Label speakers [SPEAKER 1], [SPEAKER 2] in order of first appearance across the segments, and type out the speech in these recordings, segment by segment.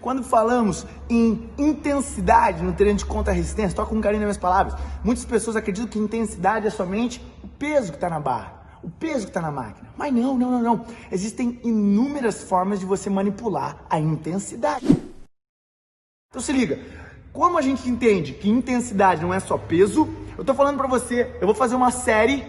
[SPEAKER 1] Quando falamos em intensidade no treino de contra-resistência, toca com carinho nas minhas palavras, muitas pessoas acreditam que intensidade é somente o peso que está na barra, o peso que está na máquina. Mas não, não, não, não. Existem inúmeras formas de você manipular a intensidade. Então se liga, como a gente entende que intensidade não é só peso, eu estou falando para você, eu vou fazer uma série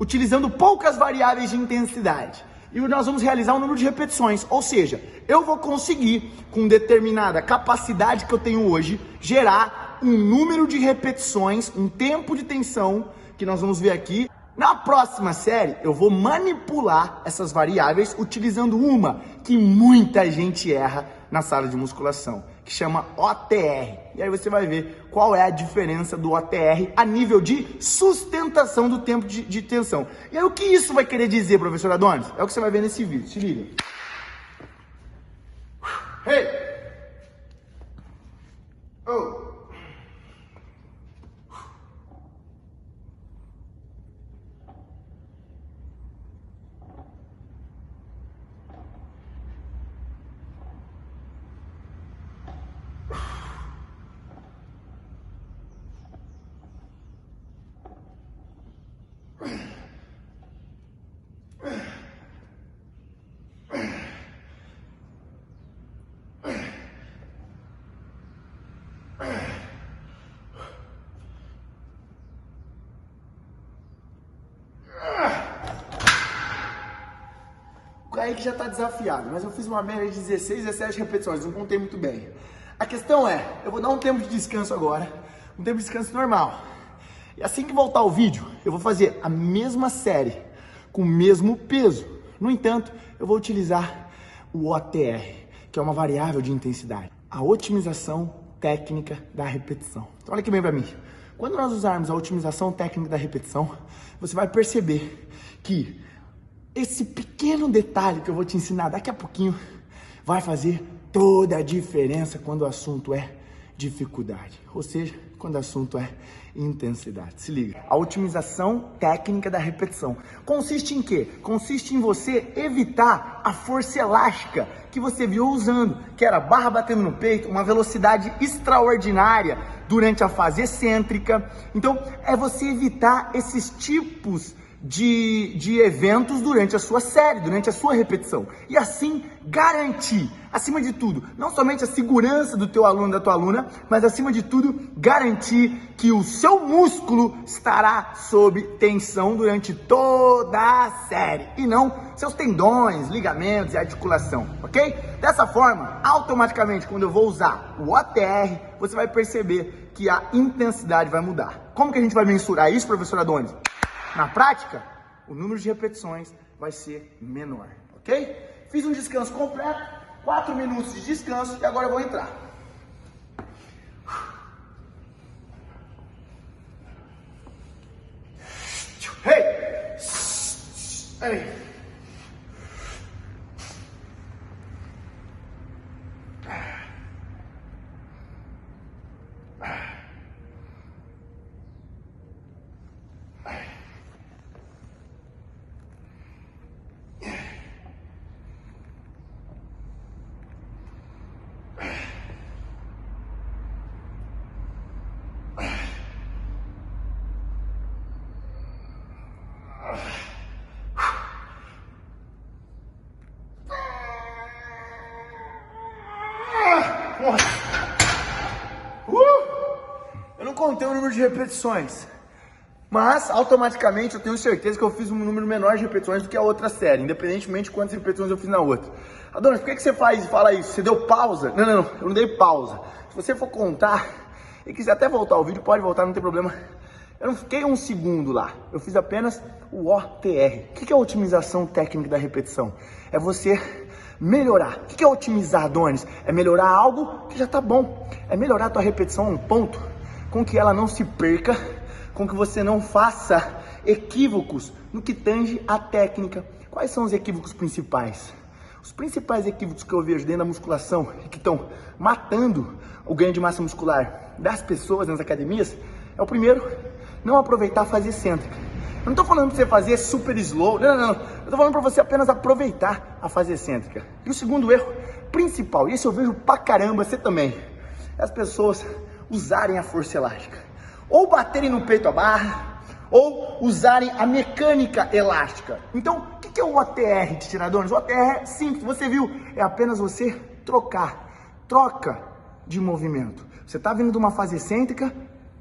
[SPEAKER 1] utilizando poucas variáveis de intensidade e nós vamos realizar um número de repetições. Ou seja, eu vou conseguir, com determinada capacidade que eu tenho hoje, gerar um número de repetições, um tempo de tensão, que nós vamos ver aqui. Na próxima série, eu vou manipular essas variáveis utilizando uma que muita gente erra na sala de musculação, que chama OTR. E aí você vai ver qual é a diferença do OTR a nível de sustentação do tempo de, de tensão. E aí o que isso vai querer dizer, professor Adonis? É o que você vai ver nesse vídeo. Se liga. Hey! Aí que já está desafiado, mas eu fiz uma média de 16, 17 repetições, não contei muito bem. A questão é, eu vou dar um tempo de descanso agora, um tempo de descanso normal. E assim que voltar o vídeo, eu vou fazer a mesma série, com o mesmo peso. No entanto, eu vou utilizar o OTR, que é uma variável de intensidade. A otimização técnica da repetição. Então olha aqui bem para mim. Quando nós usarmos a otimização técnica da repetição, você vai perceber que esse pequeno detalhe que eu vou te ensinar daqui a pouquinho vai fazer toda a diferença quando o assunto é dificuldade, ou seja, quando o assunto é intensidade. Se liga. A otimização técnica da repetição consiste em quê? Consiste em você evitar a força elástica que você viu usando, que era barra batendo no peito, uma velocidade extraordinária durante a fase excêntrica. Então, é você evitar esses tipos de, de eventos durante a sua série, durante a sua repetição. E assim garantir, acima de tudo, não somente a segurança do teu aluno, da tua aluna, mas acima de tudo, garantir que o seu músculo estará sob tensão durante toda a série e não seus tendões, ligamentos e articulação, ok? Dessa forma, automaticamente, quando eu vou usar o OTR, você vai perceber que a intensidade vai mudar. Como que a gente vai mensurar isso, professor Adonis? Na prática, o número de repetições vai ser menor, ok? Fiz um descanso completo, 4 minutos de descanso e agora eu vou entrar. Hey! Hey! Uh! Eu não contei o número de repetições. Mas, automaticamente, eu tenho certeza que eu fiz um número menor de repetições do que a outra série, independentemente de quantas repetições eu fiz na outra. Adonis, por que, que você faz e fala isso? Você deu pausa? Não, não, não, eu não dei pausa. Se você for contar e quiser até voltar o vídeo, pode voltar, não tem problema. Eu não fiquei um segundo lá, eu fiz apenas o OTR. O que é a otimização técnica da repetição? É você melhorar. O que é otimizar, Adonis? É melhorar algo que já está bom. É melhorar a tua repetição a um ponto com que ela não se perca, com que você não faça equívocos no que tange a técnica. Quais são os equívocos principais? Os principais equívocos que eu vejo dentro da musculação e que estão matando o ganho de massa muscular das pessoas nas academias é o primeiro, não aproveitar a fase excêntrica. Eu não tô falando pra você fazer super slow, não, não, não. Eu tô falando pra você apenas aproveitar a fase excêntrica. E o segundo erro principal, e esse eu vejo pra caramba, você também, é as pessoas usarem a força elástica. Ou baterem no peito a barra, ou usarem a mecânica elástica. Então, o que é o OTR de tiradores? O OTR é simples, você viu, é apenas você trocar, troca de movimento. Você está vindo de uma fase excêntrica,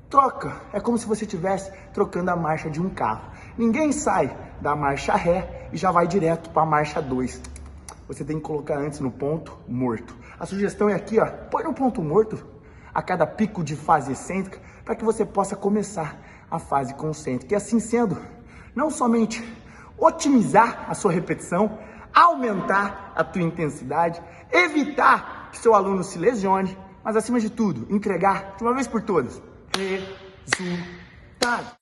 [SPEAKER 1] troca. É como se você estivesse trocando a marcha de um carro. Ninguém sai da marcha ré e já vai direto para a marcha 2. Você tem que colocar antes no ponto morto. A sugestão é aqui, ó, põe no ponto morto a cada pico de fase excêntrica para que você possa começar a fase concêntrica. E assim sendo, não somente otimizar a sua repetição, aumentar a tua intensidade, evitar que seu aluno se lesione, mas acima de tudo, entregar de uma vez por todas resultado.